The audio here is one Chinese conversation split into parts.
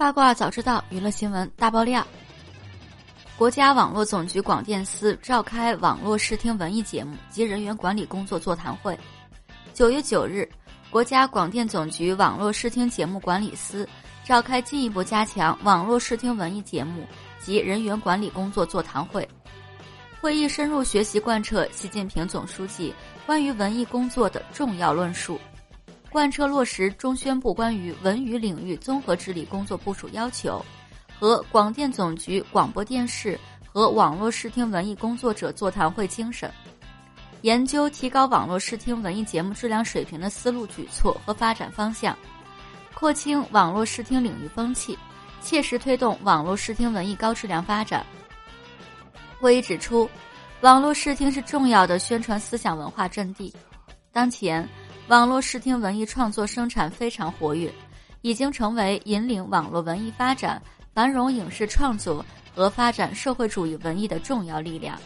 八卦早知道，娱乐新闻大爆料。国家网络总局广电司召开网络视听文艺节目及人员管理工作座谈会。九月九日，国家广电总局网络视听节目管理司召开进一步加强网络视听文艺节目及人员管理工作座谈会。会议深入学习贯彻习近平总书记关于文艺工作的重要论述。贯彻落实中宣部关于文娱领域综合治理工作部署要求，和广电总局广播电视和网络视听文艺工作者座谈会精神，研究提高网络视听文艺节目质量水平的思路举措和发展方向，廓清网络视听领域风气，切实推动网络视听文艺高质量发展。会议指出，网络视听是重要的宣传思想文化阵地，当前。网络视听文艺创作生产非常活跃，已经成为引领网络文艺发展、繁荣影视创作和发展社会主义文艺的重要力量。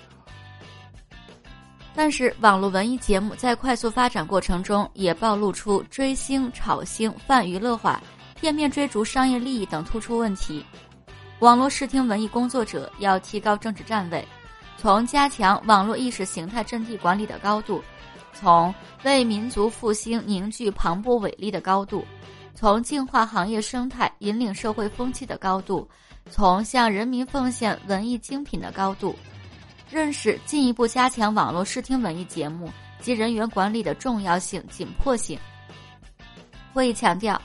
但是，网络文艺节目在快速发展过程中，也暴露出追星、炒星、泛娱乐化、片面追逐商业利益等突出问题。网络视听文艺工作者要提高政治站位，从加强网络意识形态阵地管理的高度。从为民族复兴凝聚磅礴伟力的高度，从净化行业生态、引领社会风气的高度，从向人民奉献文艺精品的高度，认识进一步加强网络视听文艺节目及人员管理的重要性、紧迫性。会议强调，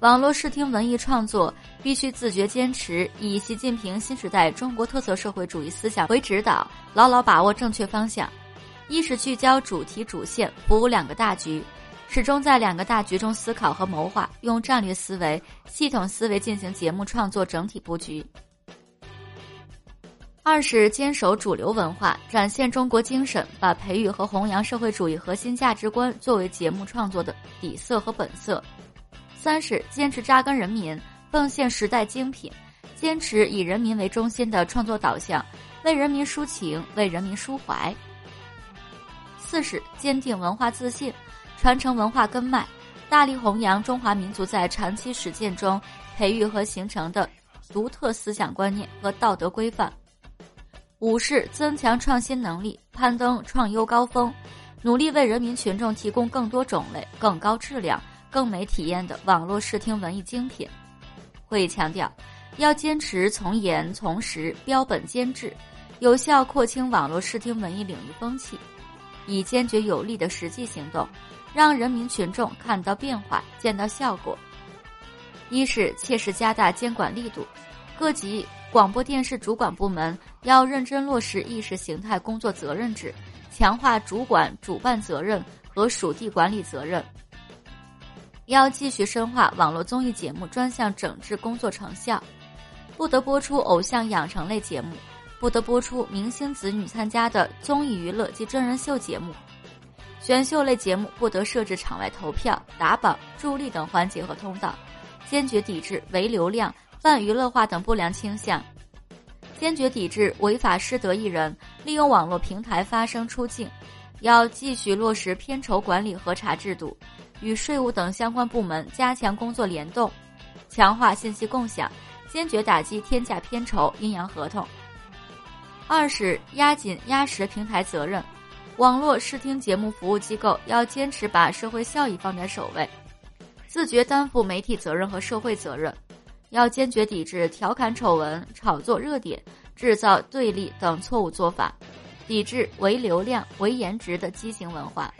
网络视听文艺创作必须自觉坚持以习近平新时代中国特色社会主义思想为指导，牢牢把握正确方向。一是聚焦主题主线，服务两个大局，始终在两个大局中思考和谋划，用战略思维、系统思维进行节目创作整体布局。二是坚守主流文化，展现中国精神，把培育和弘扬社会主义核心价值观作为节目创作的底色和本色。三是坚持扎根人民，奉献时代精品，坚持以人民为中心的创作导向，为人民抒情，为人民抒怀。四是坚定文化自信，传承文化根脉，大力弘扬中华民族在长期实践中培育和形成的独特思想观念和道德规范。五是增强创新能力，攀登创优高峰，努力为人民群众提供更多种类、更高质量、更美体验的网络视听文艺精品。会议强调，要坚持从严从实、标本兼治，有效廓清网络视听文艺领域风气。以坚决有力的实际行动，让人民群众看到变化、见到效果。一是切实加大监管力度，各级广播电视主管部门要认真落实意识形态工作责任制，强化主管主办责任和属地管理责任。要继续深化网络综艺节目专项整治工作成效，不得播出偶像养成类节目。不得播出明星子女参加的综艺娱乐及真人秀节目，选秀类节目不得设置场外投票、打榜、助力等环节和通道，坚决抵制唯流量、泛娱乐化等不良倾向，坚决抵制违法失德艺人利用网络平台发声出镜，要继续落实片酬管理核查制度，与税务等相关部门加强工作联动，强化信息共享，坚决打击天价片酬、阴阳合同。二是压紧压实平台责任，网络视听节目服务机构要坚持把社会效益放在首位，自觉担负媒体责任和社会责任，要坚决抵制调侃丑闻、炒作热点、制造对立等错误做法，抵制唯流量、唯颜值的畸形文化。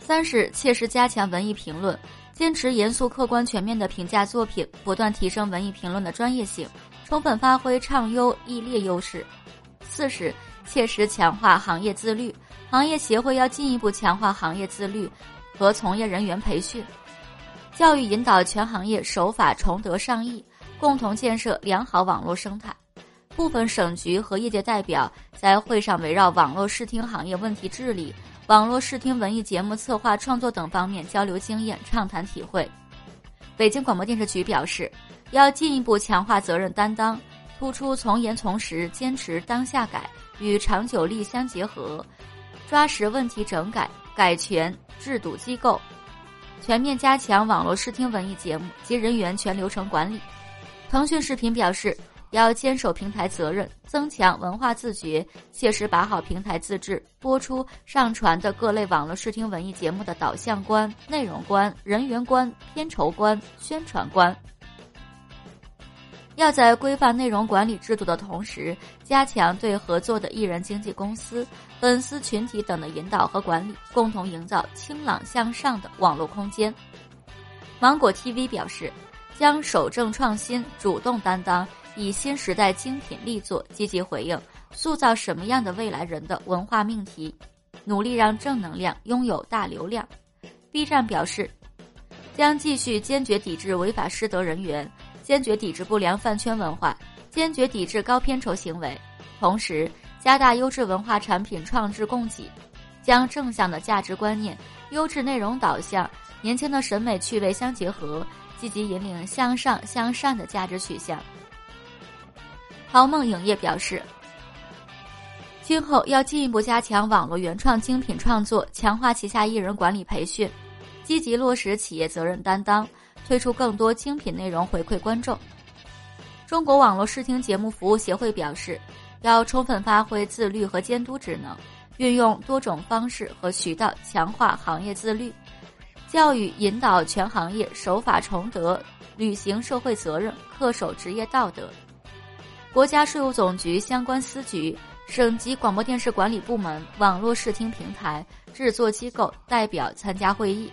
三是切实加强文艺评论，坚持严肃、客观、全面的评价作品，不断提升文艺评论的专业性。充分发挥畅优易劣优势。四是切实强化行业自律，行业协会要进一步强化行业自律和从业人员培训，教育引导全行业守法崇德尚义，共同建设良好网络生态。部分省局和业界代表在会上围绕网络视听行业问题治理、网络视听文艺节目策划创作等方面交流经验、畅谈体会。北京广播电视局表示。要进一步强化责任担当，突出从严从实、坚持当下改与长久力相结合，抓实问题整改、改权制度机构，全面加强网络视听文艺节目及人员全流程管理。腾讯视频表示，要坚守平台责任，增强文化自觉，切实把好平台自制、播出、上传的各类网络视听文艺节目的导向观、内容观、人员观、片酬观、宣传观。要在规范内容管理制度的同时，加强对合作的艺人经纪公司、粉丝群体等的引导和管理，共同营造清朗向上的网络空间。芒果 TV 表示，将守正创新、主动担当，以新时代精品力作积极回应塑造什么样的未来人的文化命题，努力让正能量拥有大流量。B 站表示，将继续坚决抵制违法失德人员。坚决抵制不良饭圈文化，坚决抵制高片酬行为，同时加大优质文化产品创制供给，将正向的价值观念、优质内容导向、年轻的审美趣味相结合，积极引领向上向善的价值取向。豪梦影业表示，今后要进一步加强网络原创精品创作，强化旗下艺人管理培训，积极落实企业责任担当。推出更多精品内容回馈观众。中国网络视听节目服务协会表示，要充分发挥自律和监督职能，运用多种方式和渠道强化行业自律，教育引导全行业守法崇德，履行社会责任，恪守职业道德。国家税务总局相关司局、省级广播电视管理部门、网络视听平台制作机构代表参加会议。